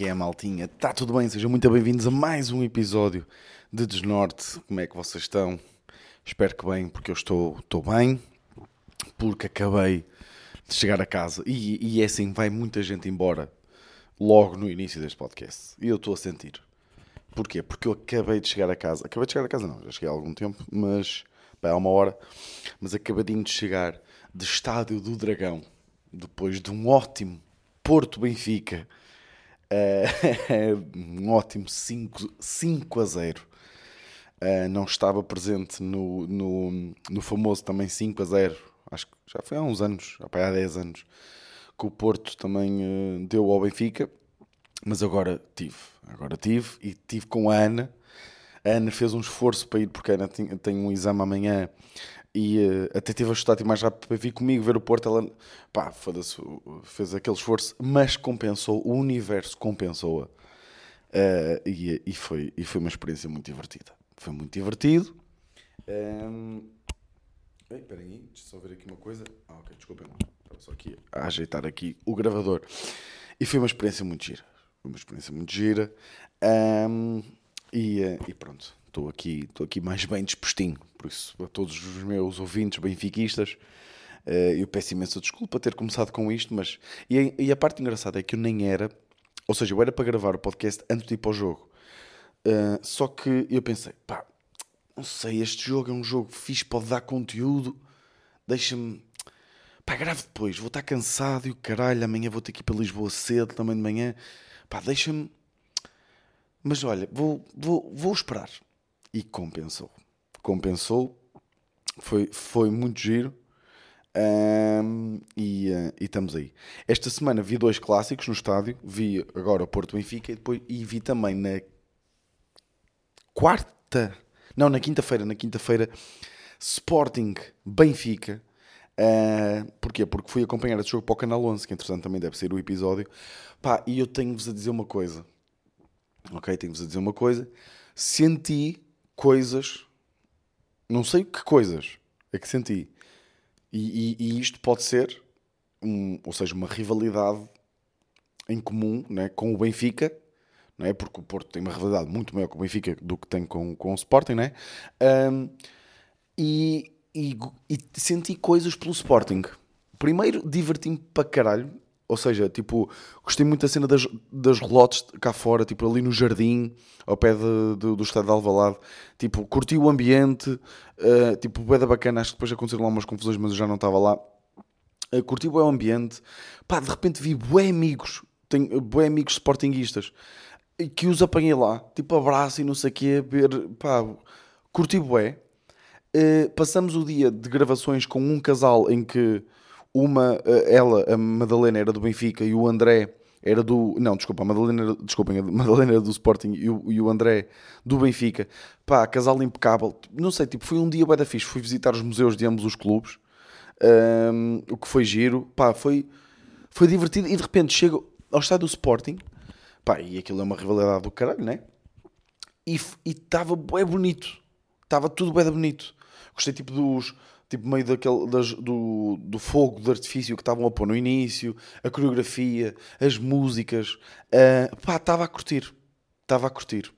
É que é, maltinha? Está tudo bem? Sejam muito bem-vindos a mais um episódio de Desnorte. Como é que vocês estão? Espero que bem, porque eu estou, estou bem, porque acabei de chegar a casa. E, e é assim, vai muita gente embora logo no início deste podcast. E eu estou a sentir. Porquê? Porque eu acabei de chegar a casa. Acabei de chegar a casa, não, já cheguei há algum tempo, mas bem, há uma hora. Mas acabadinho de chegar de Estádio do Dragão, depois de um ótimo Porto Benfica Uh, um ótimo 5, 5 a 0. Uh, eh, não estava presente no, no, no, famoso também 5 a 0. Acho que já foi há uns anos, há 10 anos, que o Porto também uh, deu ao Benfica. Mas agora tive, agora tive e tive com a Ana. A Ana fez um esforço para ir, porque a Ana tem, tem um exame amanhã e uh, até tive a chutar mais rápido para vir comigo ver o Porto. Ela pá, fez aquele esforço, mas compensou, o universo compensou-a. Uh, e, e, foi, e foi uma experiência muito divertida. Foi muito divertido. Um... Ei, espera aí, deixa só ver aqui uma coisa. Ah, ok, desculpem. Estava só aqui a ajeitar aqui o gravador. E foi uma experiência muito gira. Foi uma experiência muito gira. Um... E, uh, e pronto, estou aqui, estou aqui mais bem dispostinho. Por isso, a todos os meus ouvintes benfiquistas, uh, eu peço imensa desculpa ter começado com isto, mas. E a, parte engraçada é que eu nem era. Ou seja, eu era para gravar o podcast antes de ir para o jogo. Uh, só que eu pensei, pá, não sei, este jogo é um jogo fixe, pode dar conteúdo, deixa-me. Pá, grave depois, vou estar cansado e o caralho, amanhã vou ter que ir para Lisboa cedo, também de manhã. Pá, deixa-me. Mas olha, vou, vou, vou esperar e compensou. Compensou, foi, foi muito giro. Um, e, uh, e, estamos aí. Esta semana vi dois clássicos no estádio. Vi agora o Porto Benfica e, depois, e vi também na quarta, não, na quinta-feira, na quinta-feira, Sporting Benfica. Uh, porquê? Porque fui acompanhar esse jogo para o Canal 11, que entretanto também deve ser o episódio. Pá, e eu tenho-vos a dizer uma coisa. Ok? Tenho-vos a dizer uma coisa. Senti coisas, não sei que coisas é que senti. E, e, e isto pode ser, um, ou seja, uma rivalidade em comum né, com o Benfica, não é? porque o Porto tem uma rivalidade muito maior com o Benfica do que tem com, com o Sporting, né? Um, e, e, e senti coisas pelo Sporting. Primeiro, diverti-me para caralho ou seja, tipo, gostei muito da cena das, das relotes cá fora, tipo, ali no jardim, ao pé de, de, do estado de Alvalade. Tipo, curti o ambiente, uh, tipo, bué da bacana. Acho que depois aconteceram lá umas confusões, mas eu já não estava lá. Uh, curti o ambiente. Pá, de repente vi bué amigos, tenho bué amigos sportinguistas, que os apanhei lá, tipo, abraço e não sei o quê, ver, pá, curti bué. Uh, passamos o dia de gravações com um casal em que uma, eh, ela, a Madalena, era do Benfica e o André era do. Não, desculpa, a Madalena, desculpem, a Madalena era do Sporting e o, e o André do Benfica. Pá, casal impecável. Não sei, tipo, foi um dia bem da fixe. Fui visitar os museus de ambos os clubes, um, o que foi giro. Pá, foi, foi divertido. E de repente chego ao estádio do Sporting, pá, e aquilo é uma rivalidade do caralho, né? E estava bem bonito. Estava tudo bem bonito. Gostei, tipo, dos tipo meio daquele, das, do, do fogo de artifício que estavam a pôr no início, a coreografia, as músicas. Uh, pá, estava a curtir. Estava a curtir.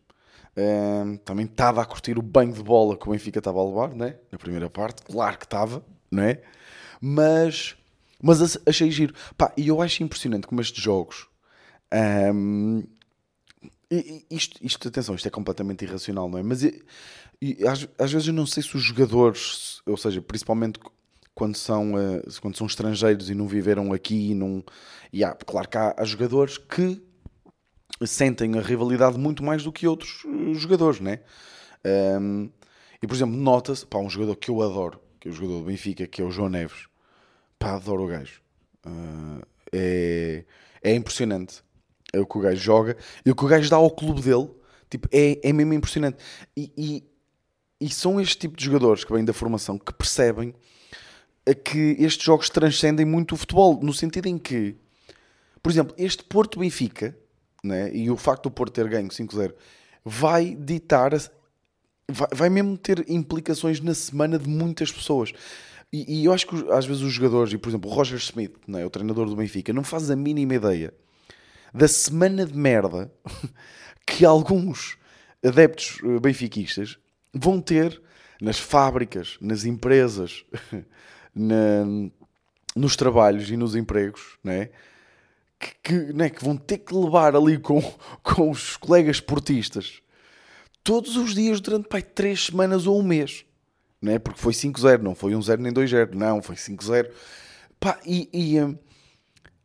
Uh, também estava a curtir o banho de bola que o Benfica estava a levar, né? na primeira parte. Claro que estava, não é? Mas, mas achei giro. Pá, e eu acho impressionante como estes jogos. Um, isto, isto, atenção, isto é completamente irracional, não é? Mas e às, às, vezes eu não sei se os jogadores, ou seja, principalmente quando são, uh, quando são estrangeiros e não viveram aqui, e não... E há, claro que há, há, jogadores que sentem a rivalidade muito mais do que outros eh, jogadores, né? Um, e por exemplo, nota-se, pá, um jogador que eu adoro, que é o jogador do Benfica, que é o João Neves, pá, adoro o gajo. Uh, é, é impressionante é o que o gajo joga e o que o gajo dá ao clube dele, tipo, é, é mesmo impressionante. E, e são este tipo de jogadores que vêm da formação que percebem que estes jogos transcendem muito o futebol, no sentido em que, por exemplo, este Porto Benfica, né, e o facto do Porto ter ganho 5-0, vai ditar, vai, vai, mesmo ter implicações na semana de muitas pessoas. E, e eu acho que às vezes os jogadores, e por exemplo, o Roger Smith, né, o treinador do Benfica, não faz a mínima ideia da semana de merda que alguns adeptos eh, benfiquistas vão ter nas fábricas, nas empresas, na, nos trabalhos e nos empregos, né? Que, que, né? que vão ter que levar ali com, com os colegas esportistas todos os dias durante pai, três semanas ou um mês. Né? Porque foi 5-0, não foi 1-0 nem 2-0, não, foi 5-0. Pá, e, e hum,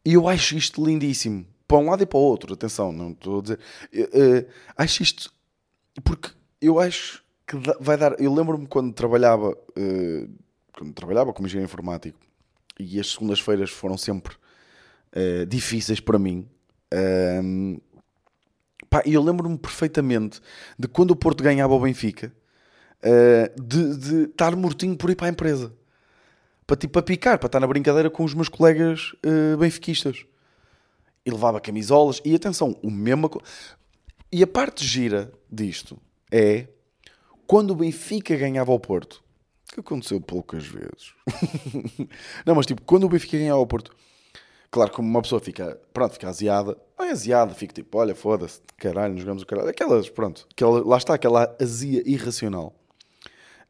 eu acho isto lindíssimo. Para um lado e para o outro, atenção, não estou a dizer. Uh, acho isto porque eu acho que vai dar. Eu lembro-me quando trabalhava, uh, quando trabalhava como engenheiro informático e as segundas-feiras foram sempre uh, difíceis para mim. Pá, eu lembro-me perfeitamente de quando o Porto ganhava o Benfica, uh, de, de estar mortinho por ir para a empresa. Para, tipo, para picar, para estar na brincadeira com os meus colegas uh, benfiquistas. E levava camisolas. E atenção, o mesmo... E a parte gira disto é quando o Benfica ganhava ao Porto que aconteceu poucas vezes. não, mas tipo, quando o Benfica ganhava ao Porto, claro, como uma pessoa fica, pronto, fica aziada, não é aziada, fica tipo, olha, foda-se, caralho, nos jogamos o caralho. Aquelas, pronto, aquela, lá está aquela azia irracional.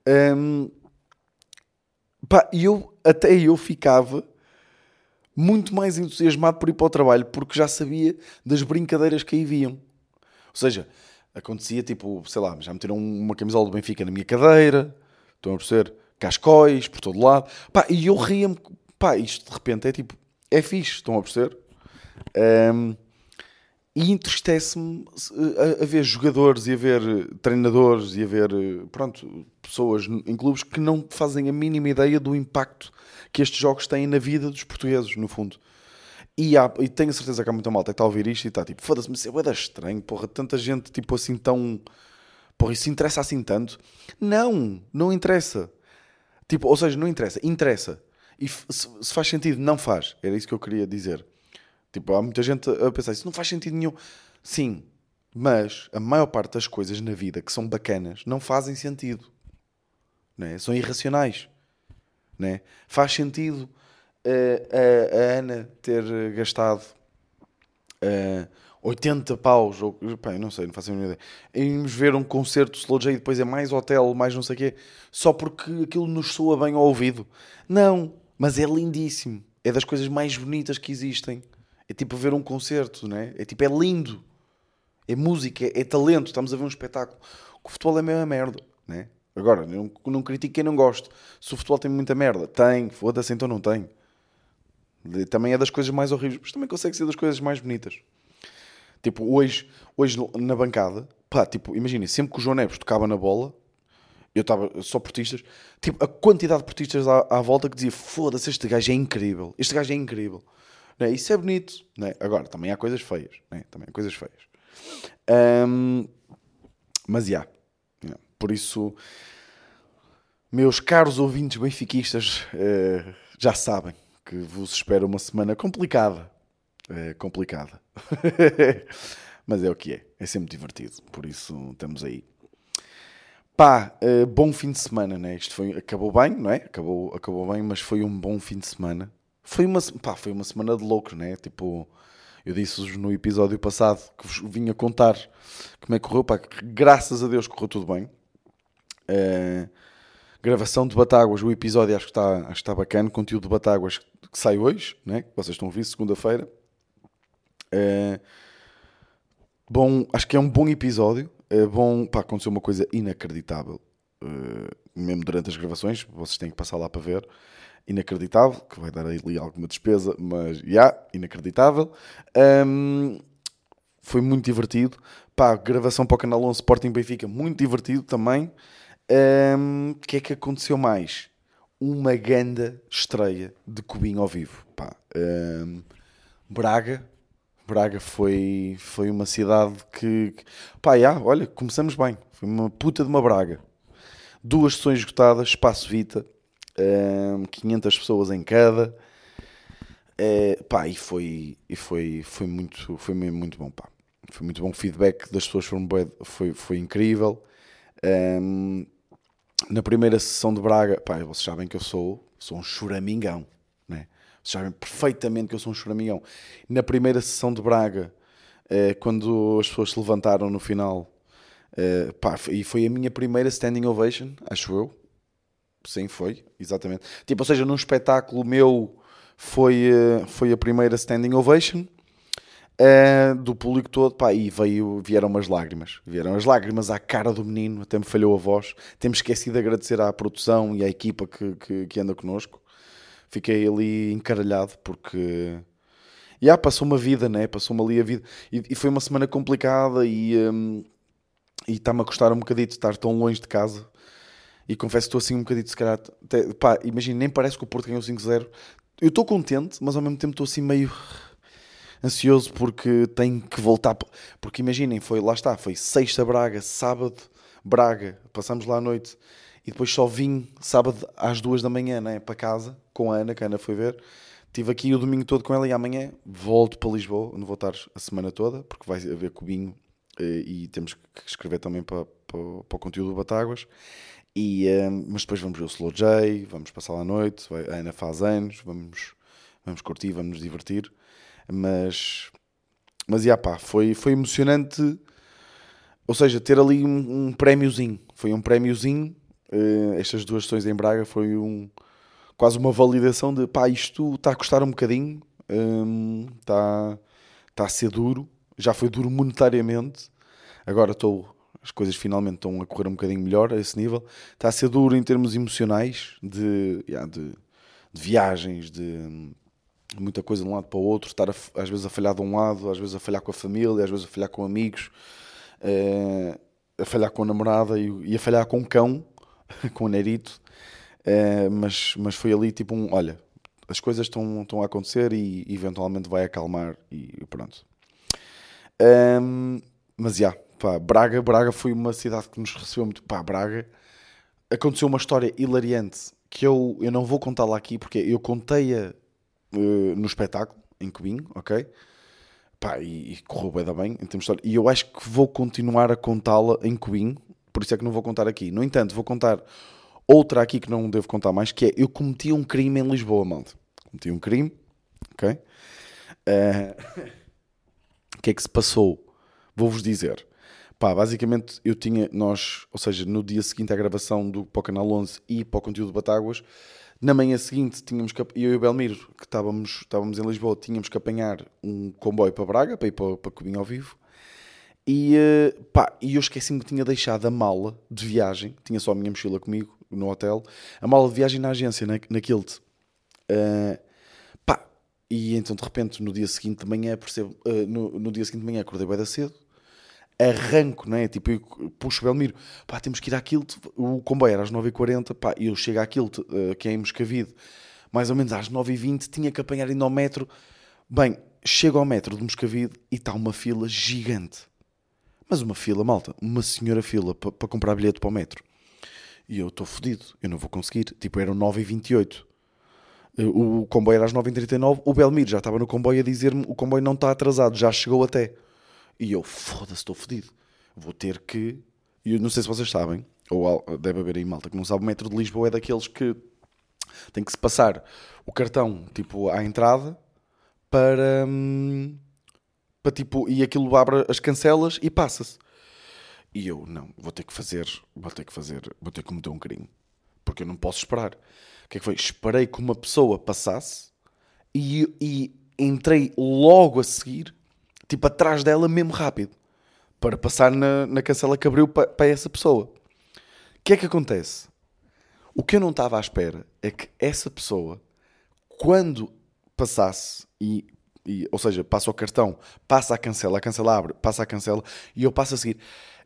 Um, pá, e eu, até eu ficava muito mais entusiasmado por ir para o trabalho, porque já sabia das brincadeiras que aí viam. Ou seja, acontecia tipo, sei lá, já meteram uma camisola do Benfica na minha cadeira, Estão a perceber? Cascóis, por todo lado. Pá, e eu ria-me. Pá, isto de repente é tipo. É fixe, estão a perceber? Um, e entristece-me a, a, ver jogadores e a ver treinadores e a ver, pronto, pessoas em clubes que não fazem a mínima ideia do impacto que estes jogos têm na vida dos portugueses, no fundo. E, há, e tenho certeza que há muita malta que está a ouvir isto e está tipo, foda-se, mas é estranho, porra, tanta gente tipo assim tão Porra, isso interessa assim tanto? Não, não interessa. Tipo, ou seja, não interessa, interessa. E se, faz sentido, não faz. Era isso que eu queria dizer. Tipo, há muita gente a pensar, isso não faz sentido nenhum. Sim, mas a maior parte das coisas na vida que são bacanas não fazem sentido. Né? São irracionais. Né? Faz sentido a, a, Ana ter gastado uh, 80 paus, ou bem, não sei, não faço a ideia. Irmos ver um concerto Slow J e depois é mais hotel, mais não sei o quê, só porque aquilo nos soa bem ao ouvido. Não, mas é lindíssimo. É das coisas mais bonitas que existem. É tipo ver um concerto, né? É tipo, é lindo. É música, é, é talento. Estamos a ver um espetáculo. O futebol é meio merda, né? Agora, não, não critico quem não gosta. Se o futebol tem muita merda, tem, foda-se, então não tem. Também é das coisas mais horríveis, mas também consegue ser das coisas mais bonitas. Tipo, hoje, hoje na bancada, pá, tipo, imagina, sempre que o João Neves tocava na bola, eu estava só portistas, tipo, a quantidade de portistas à, à volta que dizia, foda-se, este gajo é incrível, este gajo é incrível. Né? Isso é bonito. Né? Agora, também há coisas feias. Né? Também há coisas feias. Um, mas, já. Yeah. Por isso, meus caros ouvintes benfiquistas, uh, já sabem que vos espera uma semana complicada é complicada. Mas é o que é. É sempre divertido. Por isso estamos aí. Pá, uh, bom fim de semana, né? Isto foi, acabou bem, não é? Acabou, acabou bem, mas foi um bom fim de semana. Foi uma, pá, foi uma semana de loucos, né? Tipo, eu disse-vos no episódio passado que vos vinha contar como é que correu. Pá, graças a Deus correu tudo bem. Uh, gravação de Batáguas, o episódio acho que está, acho que está bacana. Conteúdo de Batáguas que sai hoje, né? Vocês estão a ouvir, segunda-feira. É, bom, acho que é um bom episódio. É bom, pá, aconteceu uma coisa inacreditável. Uh, mesmo durante as gravações, vocês têm que passar lá para ver. Inacreditável, que vai dar ali alguma despesa, mas já, yeah, inacreditável. Um, foi muito divertido. Pá, gravação para o canal 11 Sporting Benfica, muito divertido também. O um, que é que aconteceu mais? Uma ganda estreia de Cubinho ao vivo. Pá, um, Braga, Braga foi, foi uma cidade que, pá, já, olha, começamos bem. Foi uma puta de uma Braga. Duas sessões esgotadas, espaço Vita, um, 500 pessoas em cada. É, pá, e foi, e foi, foi, muito, foi muito bom, pá. Foi muito bom. O feedback das pessoas foi, foi, foi incrível. Um, na primeira sessão de Braga, pá, vocês sabem que eu sou, sou um choramingão, né? Vocês sabem perfeitamente que eu sou um choramingão. Na primeira sessão de Braga, eh, quando as pessoas se levantaram no final. eh, pá, e foi a minha primeira standing ovation, acho eu. Sim, foi, exatamente. Tipo, ou seja, num espetáculo meu foi, eh, foi a primeira standing ovation eh, do público todo, pá, e veio, vieram umas lágrimas. Vieram as lágrimas à cara do menino, até me falhou a voz. Temos esquecido de agradecer à produção e à equipa que, que, que anda connosco. Fiquei ali encaralhado porque. E ah, passou uma vida, né? Passou-me ali a vida. E, e foi uma semana complicada e. e está-me a custar um bocadito estar tão longe de casa. E confesso que estou assim um bocadito, se calhar. imagina, nem parece que o Porto ganhou 5-0. Eu estou contente, mas ao mesmo tempo estou assim meio ansioso porque tenho que voltar. Porque imaginem, foi, lá está, foi sexta Braga, sábado Braga, passamos lá à noite e depois só vim sábado às duas da manhã né, para casa com a Ana, que a Ana foi ver. Estive aqui o domingo todo com ela e amanhã volto para Lisboa, onde vou estar a semana toda, porque vai haver cubinho eh, e temos que escrever também para, para, para o conteúdo do Batáguas. E, eh, mas depois vamos ver o Slow J, vamos passar lá à noite, a Ana faz anos, vamos, vamos curtir, vamos nos divertir. Mas, mas já pá, foi, foi emocionante. Ou seja, ter ali um, um prémiozinho. Foi um prémiozinho. eh, estas duas sessões em Braga foi um, quase uma validação de pá, isto está a custar um bocadinho, está, está a ser duro. Já foi duro monetariamente. Agora estou. As coisas finalmente estão a correr um bocadinho melhor a esse nível. Está a ser duro em termos emocionais, de, já, de, de viagens, de muita coisa de um lado para o outro, estar a às vezes a falhar de um lado, às vezes a falhar com a família, às vezes a falhar com amigos, eh, a falhar com a namorada e, e a falhar com o cão, com o Nerito. Eh, mas, mas foi ali tipo um: olha, as coisas estão, estão a acontecer e eventualmente vai acalmar e pronto. Ahm, mas já, pá, Braga, Braga foi uma cidade que nos recebeu muito. Pá, Braga aconteceu uma história hilariante que eu, eu não vou contá-la aqui porque eu contei-a eh, no espetáculo, em Cubinho, ok? Pá, e, e correu bem, bem em termos de história. E eu acho que vou continuar a contá-la em Cubinho, por isso é que não vou contar aqui. No entanto, vou contar outra aqui que não devo contar mais, que é eu cometi um crime em Lisboa, malta. Cometi um crime, ok? Eh, o que é que se passou? Vou-vos dizer. Pá, basicamente eu tinha, nós, ou seja, no dia seguinte à gravação do para o Canal 11 e para o conteúdo de Batáguas, na manhã seguinte tínhamos que, eu e o Belmiro, que estávamos, estávamos em Lisboa, tínhamos que apanhar um comboio para Braga, para ir para, para Cubinho ao vivo. E, eh, pá, e eu esqueci-me que tinha deixado a mala de viagem, tinha só a minha mochila comigo no hotel, a mala de viagem na agência, na, na Kilt. Eh, pá, e então de repente no dia seguinte de manhã percebo, eh, no, no dia seguinte de manhã acordei bem da cedo, arranco, não é? Tipo, eu puxo o Belmiro, pá, temos que ir àquilo, o comboio era às 9h40, pá, eu chego àquilo, uh, que é em Moscavide, mais ou menos às 9h20, tinha que apanhar ainda ao metro. Bem, chego ao metro de Moscavide e está uma fila gigante. Mas uma fila, malta, uma senhora fila para pa comprar bilhete para o metro. E eu estou fodido, eu não vou conseguir. Tipo, eram 9h28. O comboio era às 9h39, o Belmiro já estava no comboio a dizer-me o comboio não está atrasado, já chegou até. E eu, foda-se, estou fodido. Vou ter que. E eu não sei se vocês sabem, ou deve haver aí malta que não sabe, o metro de Lisboa é daqueles que tem que se passar o cartão tipo à entrada para. hum, para tipo. E aquilo abre as cancelas e passa-se. E eu, não, vou ter que fazer. Vou ter que fazer. Vou ter que cometer um crime. Porque eu não posso esperar. O que é que foi? Esperei que uma pessoa passasse e, e entrei logo a seguir, tipo atrás dela, mesmo rápido, para passar na, na cancela que abriu pa- para essa pessoa. O que é que acontece? O que eu não estava à espera é que essa pessoa, quando passasse, e, e- ou seja, passa o cartão, passa a cancela, a cancela abre, passa a cancela, e eu passo a seguir.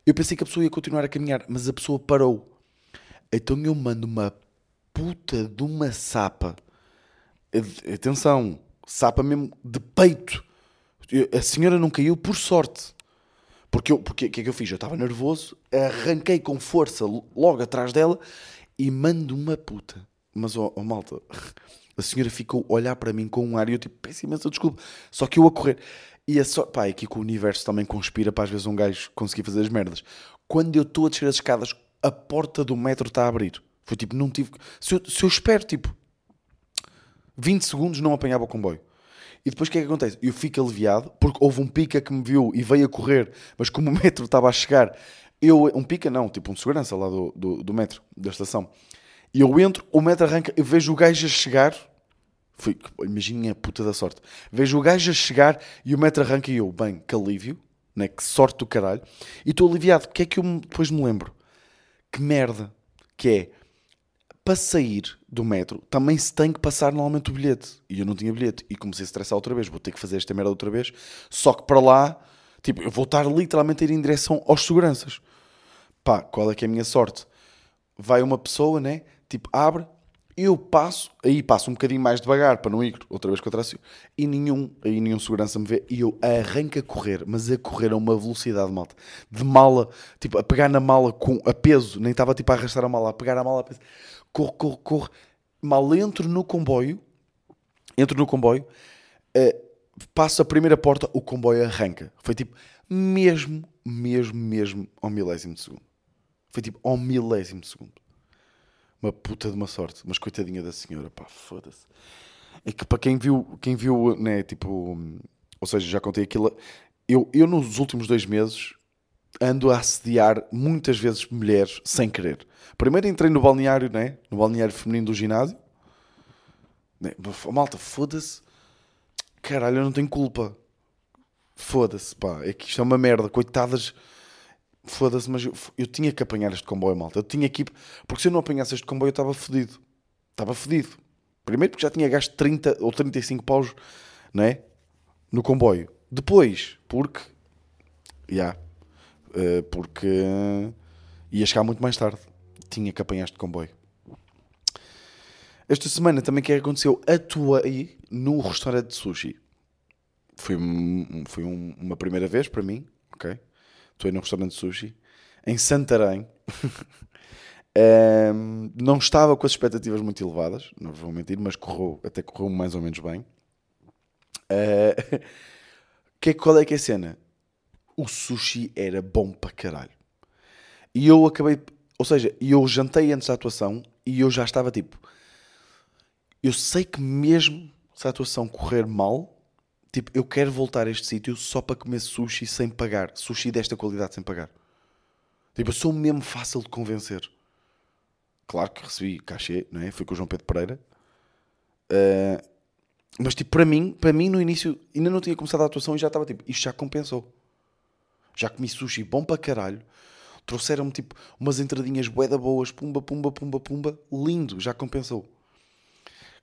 Eu pensei que a pessoa ia continuar a caminhar, mas a pessoa parou. Então eu mando uma puta de uma sapa. Atenção, sapa mesmo de peito. A senhora não caiu por sorte. Porque o porque, que é que eu fiz? Eu estava nervoso, arranquei com força logo atrás dela e mando uma puta. Mas, ó malta, a senhora ficou a olhar para mim com um ar e eu tipo, peço imensa desculpa. Só que eu a correr. E a só, pá, é aqui que o universo também conspira para às vezes um gajo conseguir fazer as merdas. Quando eu estou a descer as escadas, a porta do metro está a abrir. Foi tipo, não tive. Se eu, se eu espero tipo 20 segundos, não apanhava o comboio. E depois o que é que acontece? Eu fico aliviado, porque houve um pica que me viu e veio a correr, mas como o metro estava a chegar, eu, um pica não, tipo um segurança lá do, do, do metro, da estação. E eu entro, o metro arranca, eu vejo o gajo a chegar, foi, imaginem a puta da sorte, vejo o gajo a chegar e o metro arranca e eu, bem, que alívio, né? que sorte do caralho, e estou aliviado. O que é que eu depois me lembro? Que merda, que é, para sair do metro, também se tem que passar normalmente o bilhete. E eu não tinha bilhete. E comecei a estressar outra vez. Vou ter que fazer esta merda outra vez. Só que para lá, tipo, eu vou estar literalmente a ir em direção aos seguranças. Pá, qual é que é a minha sorte? Vai uma pessoa, né? Tipo, abre, eu passo, aí passo um bocadinho mais devagar para não ir outra vez contra a e nenhum, aí nenhum segurança me vê e eu arranco a correr, mas a correr a uma velocidade, malta, de mala, tipo, a pegar na mala com a peso, nem estava tipo a arrastar a mala, a pegar a mala a peso, corro, corro, corro, mal entro no comboio, entro no comboio, uh, passo a primeira porta, o comboio arranca. Foi tipo, mesmo, mesmo, mesmo ao milésimo de segundo. Foi tipo, ao milésimo de segundo. Uma puta de uma sorte. Mas coitadinha da senhora, pá, foda-se. É que para quem viu, quem viu, né, tipo, ou seja, já contei aquilo. Eu, eu nos últimos dois meses ando a assediar muitas vezes mulheres sem querer. Primeiro entrei no balneário, né? No balneário feminino do ginásio. Né? Malta, foda-se. Caralho, eu não tenho culpa. Foda-se, pá. É que isto é uma merda. Coitadas. Foda-se, mas eu, eu, tinha que apanhar este comboio, malta. Eu tinha que. Porque se eu não apanhasse este comboio, eu estava fodido. Estava fodido. Primeiro porque já tinha gasto 30 ou 35 paus, né? No comboio. Depois, porque. Já. Yeah, uh, porque ia chegar muito mais tarde tinha que apanhar este comboio. Esta semana também que aconteceu, atuei no restaurante de sushi. Foi, foi um, uma primeira vez para mim, ok? Atuei no restaurante de sushi em Santarém. um, não estava com as expectativas muito elevadas, não vou mentir, mas correu, até correu mais ou menos bem. Uh, que, qual é que é a cena? O sushi era bom para caralho. E eu acabei ou seja, eu jantei antes da atuação e eu já estava tipo. Eu sei que mesmo se a atuação correr mal, tipo, eu quero voltar a este sítio só para comer sushi sem pagar. Sushi desta qualidade sem pagar. Tipo, eu sou mesmo fácil de convencer. Claro que recebi cachê, não é? Fui com o João Pedro Pereira. Uh, mas tipo, para mim, para mim no início, ainda não tinha começado a atuação e já estava tipo, isto já compensou. Já comi sushi bom para caralho. Trouxeram-me tipo umas entradinhas boeda boas, pumba, pumba, pumba, pumba, lindo, já compensou.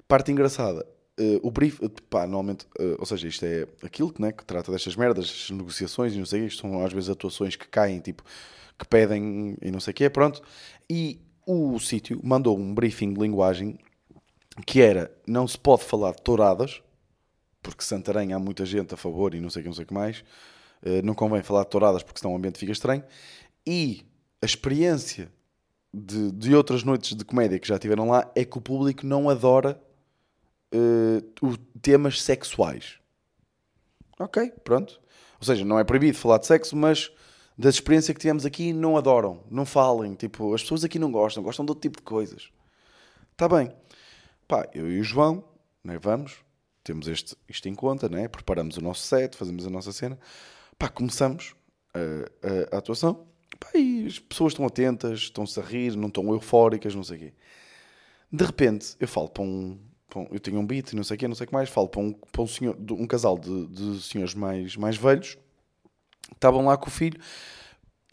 Parte engraçada, uh, o brief, uh, pá, normalmente, uh, ou seja, isto é aquilo né, que trata destas merdas, negociações e não sei, isto são às vezes atuações que caem, tipo, que pedem e não sei o quê, pronto. E o sítio mandou um briefing de linguagem que era, não se pode falar de touradas, porque Santarém há muita gente a favor e não sei o que, não sei o que mais, não convém falar de touradas porque senão o ambiente fica estranho, e a experiência de, de outras noites de comédia que já tiveram lá é que o público não adora uh, temas sexuais. Ok, pronto. Ou seja, não é proibido falar de sexo, mas da experiência que tivemos aqui não adoram, não falem. Tipo, as pessoas aqui não gostam, gostam de outro tipo de coisas. Está bem. Pá, eu e o João, né, vamos, temos este, isto em conta, né? preparamos o nosso set, fazemos a nossa cena. Pá, começamos a, a, a atuação Pá, e as pessoas estão atentas, estão-se a rir, não estão eufóricas, não sei o quê. De repente, eu falo para um, para um, Eu tenho um beat, não sei o quê, não sei o que mais. Falo para um, para um, senhor, um casal de, de senhores mais, mais velhos. Estavam lá com o filho.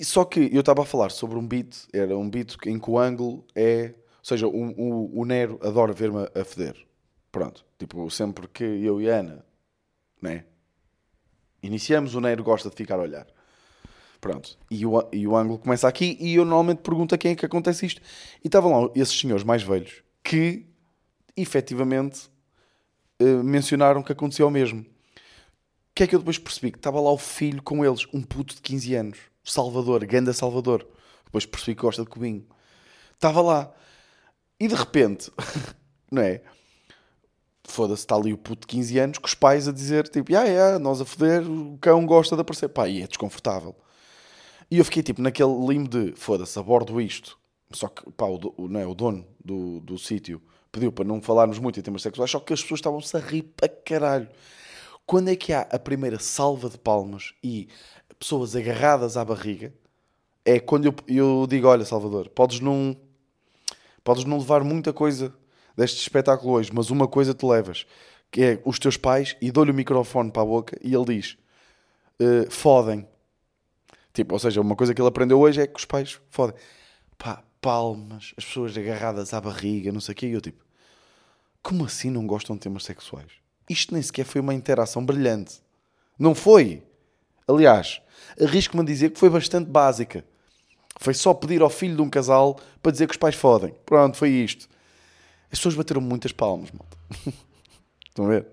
Só que eu estava a falar sobre um beat. Era um beat em que o ângulo é... Ou seja, o, o, o Nero adora ver-me a feder. Pronto. Tipo, sempre que eu e a Ana... Né? Iniciamos, o Nero gosta de ficar a olhar. Pronto. E o, e o ângulo começa aqui e eu normalmente pergunto a quem é que acontece isto. E estavam lá esses senhores mais velhos que, efetivamente, uh, mencionaram que aconteceu o mesmo. O que é que eu depois percebi? Que estava lá o filho com eles, um puto de 15 anos. Salvador, ganda Salvador. Depois percebi que gosta de cubinho. Estava lá. E de repente, não é? Foda-se, está ali o puto de 15 anos com os pais a dizer tipo, ah, é, nós a foder, o cão gosta de aparecer. Pá, e é desconfortável. E eu fiquei tipo naquele limbo de foda-se, abordo isto. Só que pá, o, não é, o dono do, do sítio pediu para não falarmos muito em temas sexuais, só que as pessoas estavam-se a rir para caralho. Quando é que há a primeira salva de palmas e pessoas agarradas à barriga? É quando eu, eu digo: Olha, Salvador, podes não, podes não levar muita coisa deste espetáculo hoje, mas uma coisa te levas, que é os teus pais, e dou-lhe o microfone para a boca e ele diz: uh, Fodem. Tipo, ou seja, uma coisa que ele aprendeu hoje é que os pais fodem. Pá, palmas, as pessoas agarradas à barriga, não sei o quê. E eu tipo, como assim não gostam de temas sexuais? Isto nem sequer foi uma interação brilhante. Não foi. Aliás, arrisco-me a dizer que foi bastante básica. Foi só pedir ao filho de um casal para dizer que os pais fodem. Pronto, foi isto. As pessoas bateram muitas palmas, malta. Estão a ver?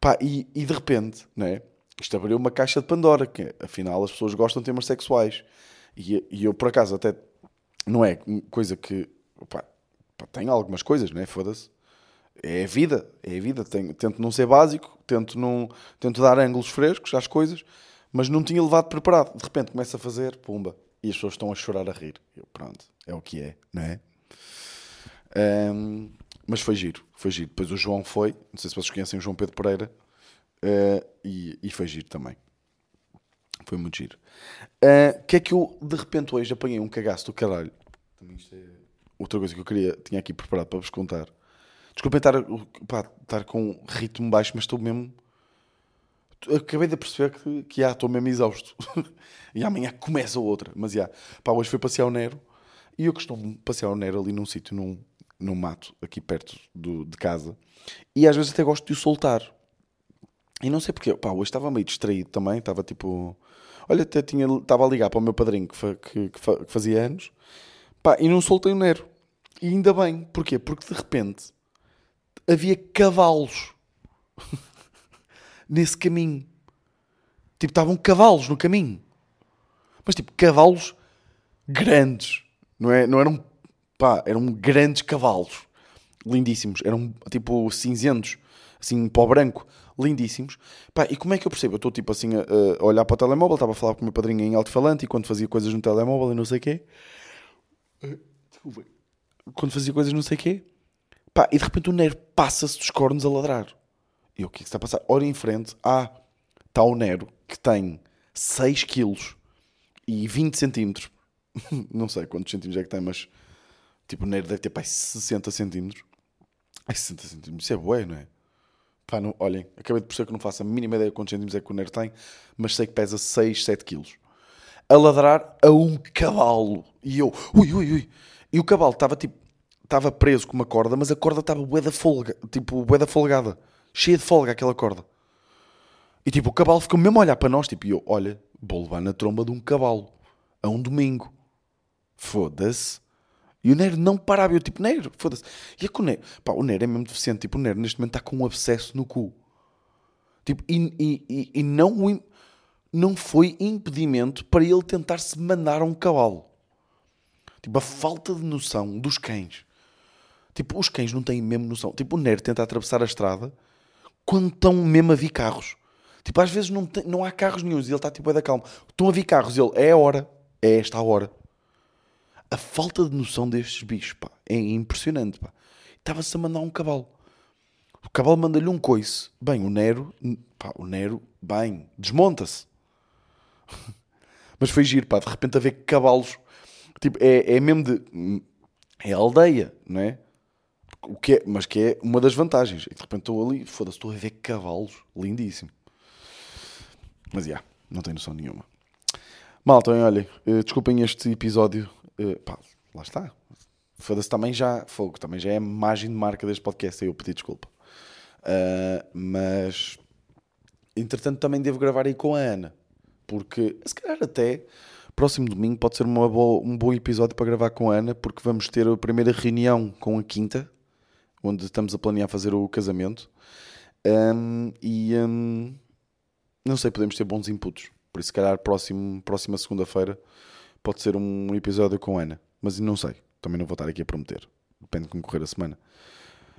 Pá, e, e de repente, né? Isto abriu uma caixa de Pandora, que afinal as pessoas gostam de temas sexuais. E, e eu, por acaso, até não é coisa que. Tem algumas coisas, né? Foda-se. É a vida, é a vida. Tenho, tento não ser básico, tento, não, tento dar ângulos frescos às coisas, mas não tinha levado preparado. De repente começa a fazer, pumba, e as pessoas estão a chorar a rir. Eu, pronto, é o que é, não é? Um, mas foi giro, foi giro. Depois o João foi, não sei se vocês conhecem o João Pedro Pereira, uh, e, e, foi giro também. Foi muito giro. O uh, que é que eu, de repente, hoje apanhei um cagaço do caralho? É outra coisa que eu queria, tinha aqui preparado para vos contar. Desculpem estar, pá, estar com ritmo baixo, mas estou mesmo. Acabei de perceber que, que já, estou mesmo exausto. e amanhã começa outra. Mas já, pá, hoje fui passear o Nero. E eu costumo passear o Nero ali num sítio, num, num mato, aqui perto do, de casa. E às vezes até gosto de o soltar. E não sei porquê. Pá, hoje estava meio distraído também. Estava tipo. Olha, até tinha, estava a ligar para o meu padrinho que, que, que fazia anos. Pá, e não soltei o Nero. E ainda bem. Porquê? Porque de repente havia cavalos nesse caminho. Tipo, estavam cavalos no caminho. Mas tipo, cavalos grandes. Não, é, não eram, pá, eram grandes cavalos. Lindíssimos. Eram tipo cinzentos, assim, pó branco. Lindíssimos. Pá, e como é que eu percebo? Eu estou tipo assim a, a, olhar para o telemóvel, estava a falar com o meu padrinho em alto-falante e quando fazia coisas no telemóvel e não sei o quê. Quando fazia coisas não sei o quê Pá, e de repente o Nero passa-se dos cornos a ladrar. E o que é que está a passar? Ora em frente, ah, está o Nero que tem 6 quilos e 20 centímetros. não sei quantos centímetros é que tem, mas tipo, o Nero deve ter pá, 60 centímetros. Ai, 60 centímetros, isso é bué, não é? Pá, não, olhem, acabei de perceber que não faço a mínima ideia de quantos centímetros é que o Nero tem, mas sei que pesa 6, 7 quilos. A ladrar a um cavalo. E eu, ui, ui, ui. E o cavalo estava tipo estava preso com uma corda, mas a corda estava bué da folga, tipo, bué da folgada. Cheia de folga aquela corda. E tipo, o cavalo ficou mesmo a olhar para nós, tipo, e eu, olha, vou levar na tromba de um cavalo. A um domingo. Foda-se. E o Nero não parava. Eu, tipo, Nero, foda-se. E é que o Nero, pá, o Nero é mesmo deficiente. Tipo, o Nero neste momento está com um abscesso no cu. Tipo, e, e, e, e não, não foi impedimento para ele tentar se mandar a um cavalo. Tipo, a falta de noção dos cães. Tipo, os cães não têm mesmo noção. Tipo, o Nero tenta atravessar a estrada quando estão mesmo a vir carros. Tipo, às vezes não, tem, não há carros nenhums e ele está tipo, é da calma. Estão a vir carros e ele, é a hora. É esta a hora. A falta de noção destes bichos, pá, é impressionante, pá. Estava-se a mandar um cavalo. O cavalo manda-lhe um coice. Bem, o Nero, pá, o Nero, bem, desmonta-se. Mas foi giro, pá, de repente a ver cavalos. Tipo, é, é mesmo de... É aldeia, não é? O que é, mas que é uma das vantagens. E de repente estou ali, foda-se, estou a ver cavalos, lindíssimo. Mas já, yeah, não tenho noção nenhuma. Malta, olhem, uh, desculpem este episódio. Uh, pá, lá está. Foda-se também já, fogo, também já é a imagem de marca deste podcast. Eu pedi desculpa. Uh, mas, entretanto, também devo gravar aí com a Ana. Porque, se calhar até, próximo domingo pode ser uma boa, um bom episódio para gravar com a Ana, porque vamos ter a primeira reunião com a Quinta, onde estamos a planear fazer o casamento. Um, e um, não sei, podemos ter bons inputs. Por isso, se calhar, próximo, próxima segunda-feira pode ser um episódio com Ana. Mas não sei, também não vou estar aqui a prometer. Depende de como correr a semana.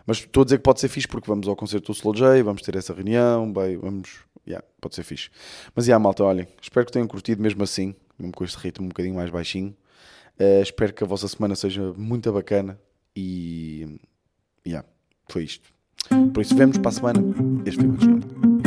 Mas estou a dizer que pode ser fixe porque vamos ao concerto do Slow J, vamos ter essa reunião, bem, vamos. Yeah, pode ser fixe. Mas yeah, malta, olhem, espero que tenham curtido mesmo assim, mesmo com este ritmo um bocadinho mais baixinho. Uh, espero que a vossa semana seja muito bacana e yeah, foi isto. Por isso, vemos para a semana. Este foi o